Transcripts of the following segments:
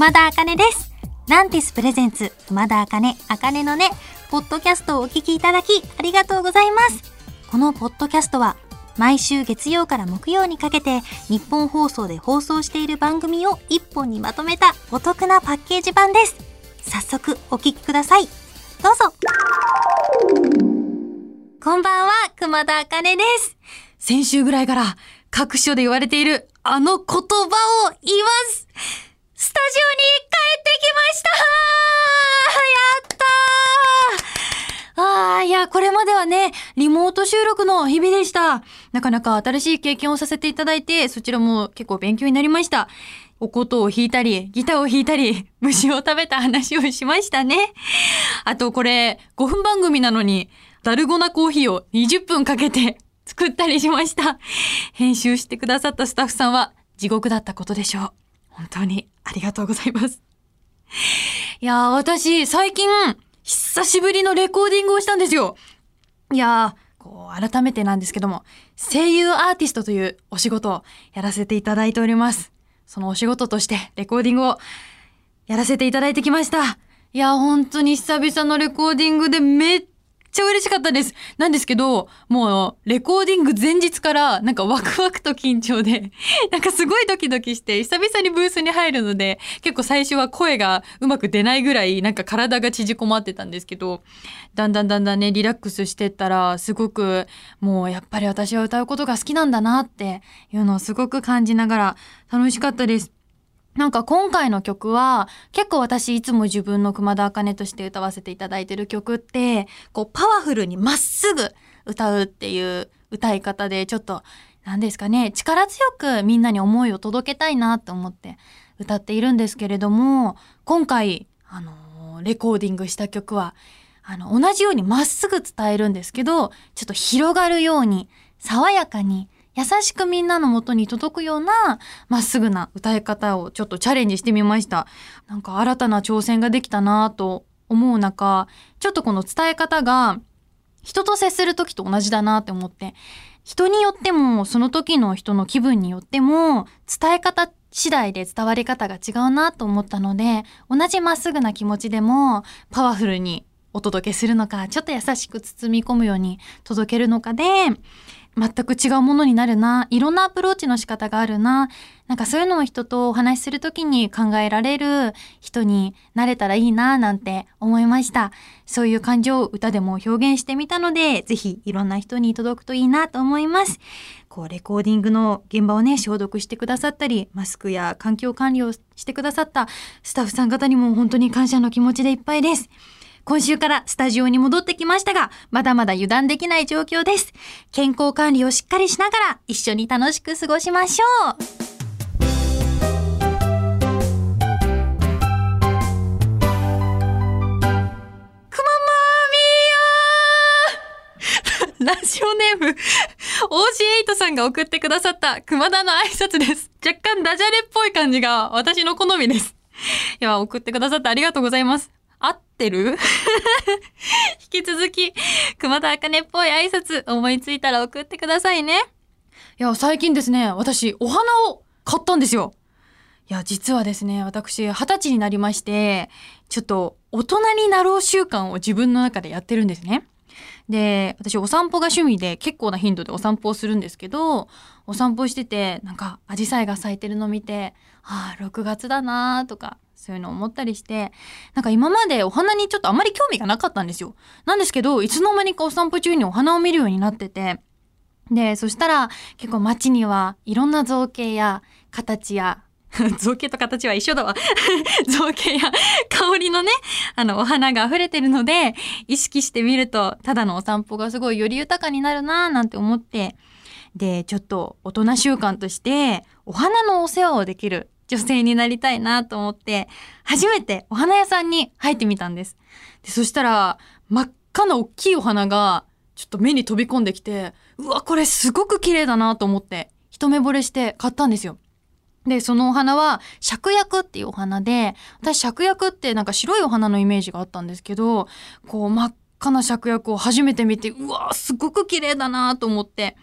熊田茜です。ランティスプレゼンツ、熊田茜、茜のね、ポッドキャストをお聞きいただき、ありがとうございます。このポッドキャストは、毎週月曜から木曜にかけて、日本放送で放送している番組を一本にまとめたお得なパッケージ版です。早速、お聞きください。どうぞ。こんばんは、熊田茜です。先週ぐらいから各所で言われているあの言葉を言いますスタジオに帰ってきましたやったーあーいや、これまではね、リモート収録の日々でした。なかなか新しい経験をさせていただいて、そちらも結構勉強になりました。お琴を弾いたり、ギターを弾いたり、虫を食べた話をしましたね。あとこれ、5分番組なのに、ダルゴナコーヒーを20分かけて 作ったりしました。編集してくださったスタッフさんは地獄だったことでしょう。本当にありがとうございます。いやー、私、最近、久しぶりのレコーディングをしたんですよ。いやー、こう、改めてなんですけども、声優アーティストというお仕事をやらせていただいております。そのお仕事としてレコーディングをやらせていただいてきました。いや、本当に久々のレコーディングでめっっちゃ嬉しかったです。なんですけど、もう、レコーディング前日から、なんかワクワクと緊張で、なんかすごいドキドキして、久々にブースに入るので、結構最初は声がうまく出ないぐらい、なんか体が縮こまってたんですけど、だんだんだんだんね、リラックスしてったら、すごく、もうやっぱり私は歌うことが好きなんだなっていうのをすごく感じながら楽しかったです。なんか今回の曲は結構私いつも自分の熊田茜として歌わせていただいてる曲ってこうパワフルにまっすぐ歌うっていう歌い方でちょっと何ですかね力強くみんなに思いを届けたいなと思って歌っているんですけれども今回あのレコーディングした曲はあの同じようにまっすぐ伝えるんですけどちょっと広がるように爽やかに優しくみんなの元に届くようなまっすぐな歌い方をちょっとチャレンジしてみました。なんか新たな挑戦ができたなと思う中、ちょっとこの伝え方が人と接する時と同じだなって思って、人によってもその時の人の気分によっても伝え方次第で伝わり方が違うなと思ったので、同じまっすぐな気持ちでもパワフルにお届けするのか、ちょっと優しく包み込むように届けるのかで、全く違うものになるな。いろんなアプローチの仕方があるな。なんかそういうのを人とお話しするときに考えられる人になれたらいいななんて思いました。そういう感情を歌でも表現してみたので、ぜひいろんな人に届くといいなと思います。こうレコーディングの現場をね、消毒してくださったり、マスクや環境管理をしてくださったスタッフさん方にも本当に感謝の気持ちでいっぱいです。今週からスタジオに戻ってきましたが、まだまだ油断できない状況です。健康管理をしっかりしながら一緒に楽しく過ごしましょう。くままみーやーラジオネーム、OG8 さんが送ってくださった熊田の挨拶です。若干ダジャレっぽい感じが私の好みです。いや、送ってくださってありがとうございます。合ってる？引き続き、熊田茜っぽい挨拶思いついたら送ってくださいね。いや、最近ですね、私、お花を買ったんですよ。いや、実はですね、私、二十歳になりまして、ちょっと、大人になろう習慣を自分の中でやってるんですね。で、私、お散歩が趣味で結構な頻度でお散歩をするんですけど、お散歩してて、なんか、アジサイが咲いてるの見て、ああ、6月だなーとか、そういうのを思ったりして、なんか今までお花にちょっとあまり興味がなかったんですよ。なんですけど、いつの間にかお散歩中にお花を見るようになってて、で、そしたら結構街にはいろんな造形や形や、造形と形は一緒だわ。造形や香りのね、あの、お花が溢れてるので、意識してみると、ただのお散歩がすごいより豊かになるなぁなんて思って、で、ちょっと大人習慣として、お花のお世話をできる女性になりたいなと思って、初めてお花屋さんに入ってみたんです。で、そしたら、真っ赤な大きいお花が、ちょっと目に飛び込んできて、うわ、これすごく綺麗だなと思って、一目惚れして買ったんですよ。で、そのお花は、芍薬っていうお花で、私芍薬ってなんか白いお花のイメージがあったんですけど、こう真っ赤な芍薬を初めて見て、うわすごく綺麗だなと思って、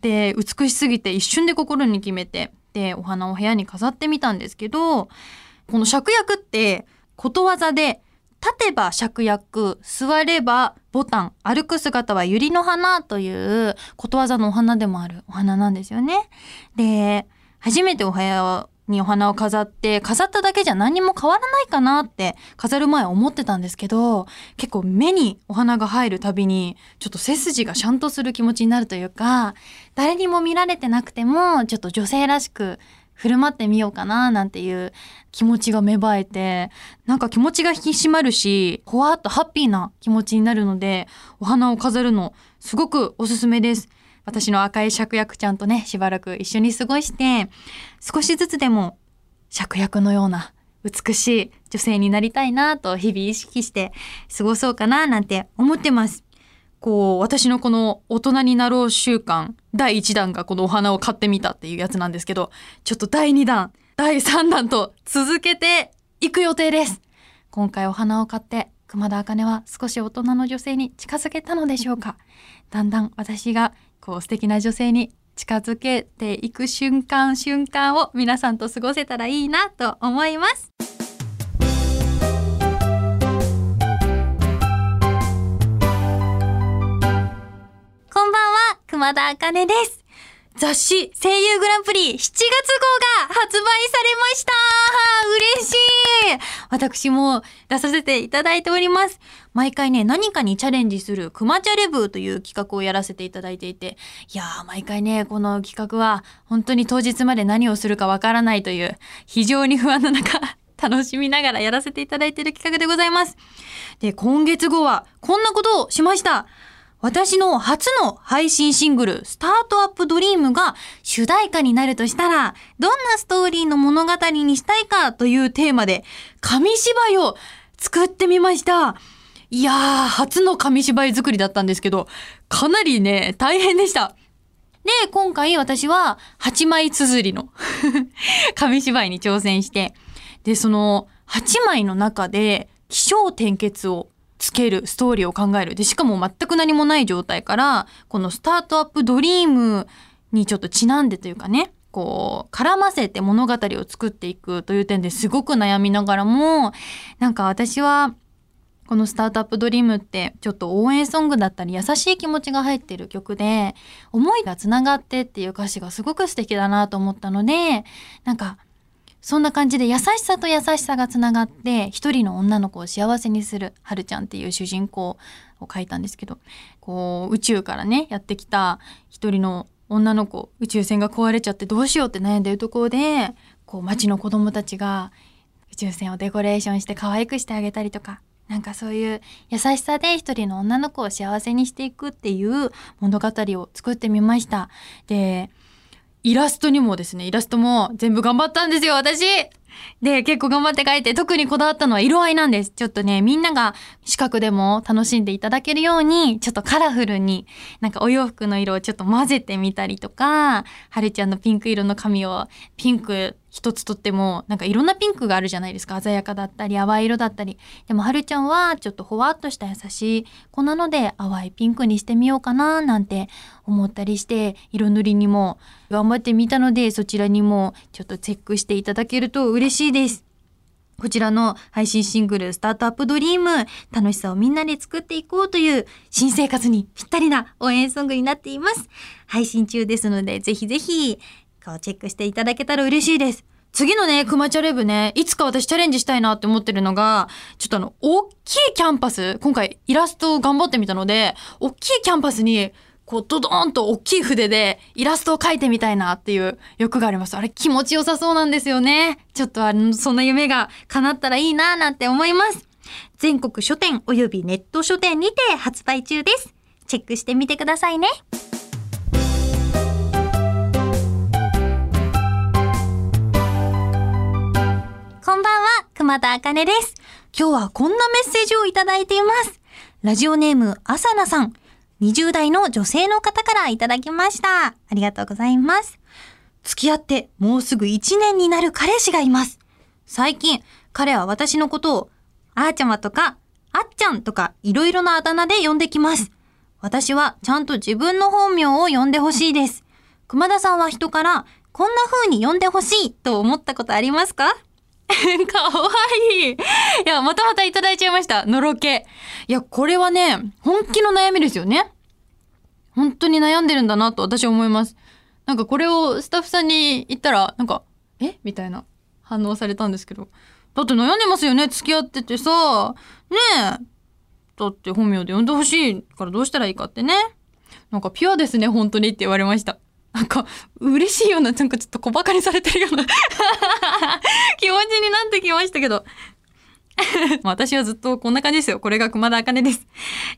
で、美しすぎて一瞬で心に決めて、で、お花を部屋に飾ってみたんですけど、この芍薬ってことわざで立てば芍薬、座ればボタン、歩く姿は百合の花ということわざのお花でもあるお花なんですよね。で、初めてお部屋にお花を飾って飾っただけじゃ何も変わらないかなって飾る前思ってたんですけど結構目にお花が入るたびにちょっと背筋がシャンとする気持ちになるというか誰にも見られてなくてもちょっと女性らしく振る舞ってみようかななんていう気持ちが芽生えてなんか気持ちが引き締まるしほわっとハッピーな気持ちになるのでお花を飾るのすごくおすすめです。私の赤い芍薬ちゃんとねしばらく一緒に過ごして少しずつでも芍薬のような美しい女性になりたいなと日々意識して過ごそうかななんて思ってます。こう、私のこの大人になろう習慣、第1弾がこのお花を買ってみたっていうやつなんですけど、ちょっと第2弾、第3弾と続けていく予定です。今回お花を買って、熊田茜は少し大人の女性に近づけたのでしょうか。だんだん私がこう素敵な女性に近づけていく瞬間瞬間を皆さんと過ごせたらいいなと思います。こんばんは、熊田茜です。雑誌声優グランプリ7月号が発売されました 嬉しい私も出させていただいております。毎回ね、何かにチャレンジするクマチャレブという企画をやらせていただいていて、いやー、毎回ね、この企画は本当に当日まで何をするかわからないという非常に不安の中、楽しみながらやらせていただいている企画でございます。で、今月号はこんなことをしました。私の初の配信シングル、スタートアップドリームが主題歌になるとしたら、どんなストーリーの物語にしたいかというテーマで、紙芝居を作ってみました。いやー、初の紙芝居作りだったんですけど、かなりね、大変でした。で、今回私は8枚綴りの 紙芝居に挑戦して、で、その8枚の中で気象転結をつけるストーリーを考える。でしかも全く何もない状態からこのスタートアップドリームにちょっとちなんでというかねこう絡ませて物語を作っていくという点ですごく悩みながらもなんか私はこのスタートアップドリームってちょっと応援ソングだったり優しい気持ちが入ってる曲で思いがつながってっていう歌詞がすごく素敵だなと思ったのでなんかそんな感じで優しさと優しさがつながって一人の女の子を幸せにするはるちゃんっていう主人公を書いたんですけどこう宇宙からねやってきた一人の女の子宇宙船が壊れちゃってどうしようって悩んでるところでこう町の子供たちが宇宙船をデコレーションして可愛くしてあげたりとかなんかそういう優しさで一人の女の子を幸せにしていくっていう物語を作ってみました。でイラストにもですね、イラストも全部頑張ったんですよ、私で、結構頑張って描いて、特にこだわったのは色合いなんです。ちょっとね、みんなが視覚でも楽しんでいただけるように、ちょっとカラフルに、なんかお洋服の色をちょっと混ぜてみたりとか、はるちゃんのピンク色の髪をピンク一つとっても、なんかいろんなピンクがあるじゃないですか。鮮やかだったり、淡い色だったり。でもはるちゃんはちょっとほわっとした優しい子なので、淡いピンクにしてみようかな、なんて思ったりして、色塗りにも頑張ってみたので、そちらにもちょっとチェックしていただけると嬉しいです。こちらの配信シングル Start Up Dream 楽しさをみんなで作っていこうという新生活にぴったりな応援ソングになっています。配信中ですのでぜひぜひこうチェックしていただけたら嬉しいです。次のね、クマチャレでね、いつか私チャレンジしたいなって思ってるのが、ちょっとあの、大きいキャンパス、今回イラストを頑張ってみたので、大きいキャンパスにこうドドーンと大きい筆でイラストを描いてみたいなっていう欲があります。あれ気持ちよさそうなんですよね。ちょっとあの、そんな夢が叶ったらいいななんて思います。全国書店及びネット書店にて発売中です。チェックしてみてくださいね。こんばんは、熊田茜です。今日はこんなメッセージをいただいています。ラジオネーム、あさなさん。20代の女性の方からいただきました。ありがとうございます。付き合ってもうすぐ1年になる彼氏がいます。最近、彼は私のことを、あーちゃまとか、あっちゃんとか、いろいろなあだ名で呼んできます。私はちゃんと自分の本名を呼んでほしいです。熊田さんは人から、こんな風に呼んでほしいと思ったことありますか？かわいい。いや、またまたいただいちゃいました。のろけ。いや、これはね、本気の悩みですよね。本当に悩んでるんだなと私は思います。なんかこれをスタッフさんに言ったら、なんか、え？みたいな反応されたんですけど。だって悩んでますよね？付き合っててさ。ねえ。だって本名で呼んでほしいからどうしたらいいかってね。なんかピュアですね、本当にって言われました。なんか、嬉しいような、なんかちょっと小馬鹿にされてるような 気持ちになってきましたけど。私はずっとこんな感じですよ。これが熊田茜です。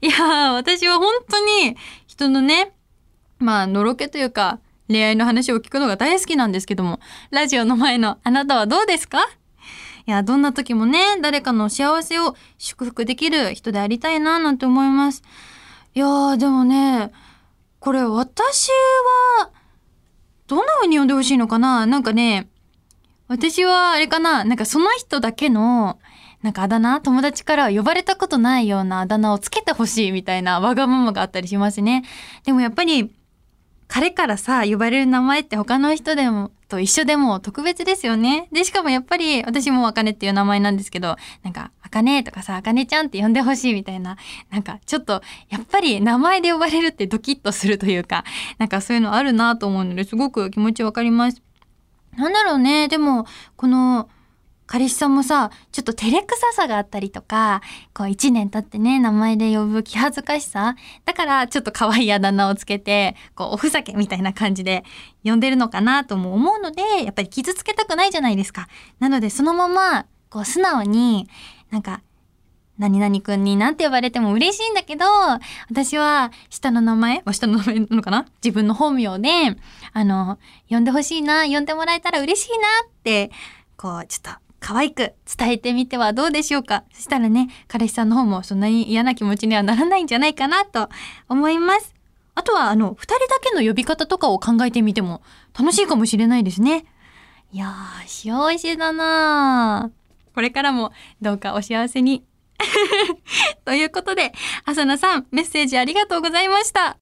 いやー、私は本当に人のね、まあ、のろけというか、恋愛の話を聞くのが大好きなんですけども、ラジオの前のあなたはどうですか？いや、どんな時もね、誰かの幸せを祝福できる人でありたいな、なんて思います。いやー、でもね、これ私は、どんな風に呼んでほしいのかな？なんかね、私はあれかな？なんかその人だけの、なんかあだ名？友達から呼ばれたことないようなあだ名をつけてほしいみたいなわがままがあったりしますね。でもやっぱり、彼からさ、呼ばれる名前って他の人でも、と一緒でも特別ですよね。で、しかもやっぱり私もあかねっていう名前なんですけど、なんか、あかねとかさ、あかねちゃんって呼んでほしいみたいな、なんかちょっと、やっぱり名前で呼ばれるってドキッとするというか、なんかそういうのあるなと思うので、すごく気持ちわかります。なんだろうね、でも、この、彼氏さんもさ、ちょっと照れくささがあったりとか、こう一年経ってね、名前で呼ぶ気恥ずかしさ。だから、ちょっと可愛いあだ名をつけて、こう、おふざけみたいな感じで呼んでるのかなとも思うので、やっぱり傷つけたくないじゃないですか。なので、そのまま、こう、素直に、なんか、何々くんになんて呼ばれても嬉しいんだけど、私は下の名前、下の名前なのかな？自分の本名で、あの、呼んでほしいな、呼んでもらえたら嬉しいなって、こう、ちょっと可愛く伝えてみてはどうでしょうか？そしたらね、彼氏さんの方もそんなに嫌な気持ちにはならないんじゃないかなと思います。あとは、あの、二人だけの呼び方とかを考えてみても楽しいかもしれないですね。いやー、幸せだなこれからもどうかお幸せに。ということで、浅野さん、メッセージありがとうございました。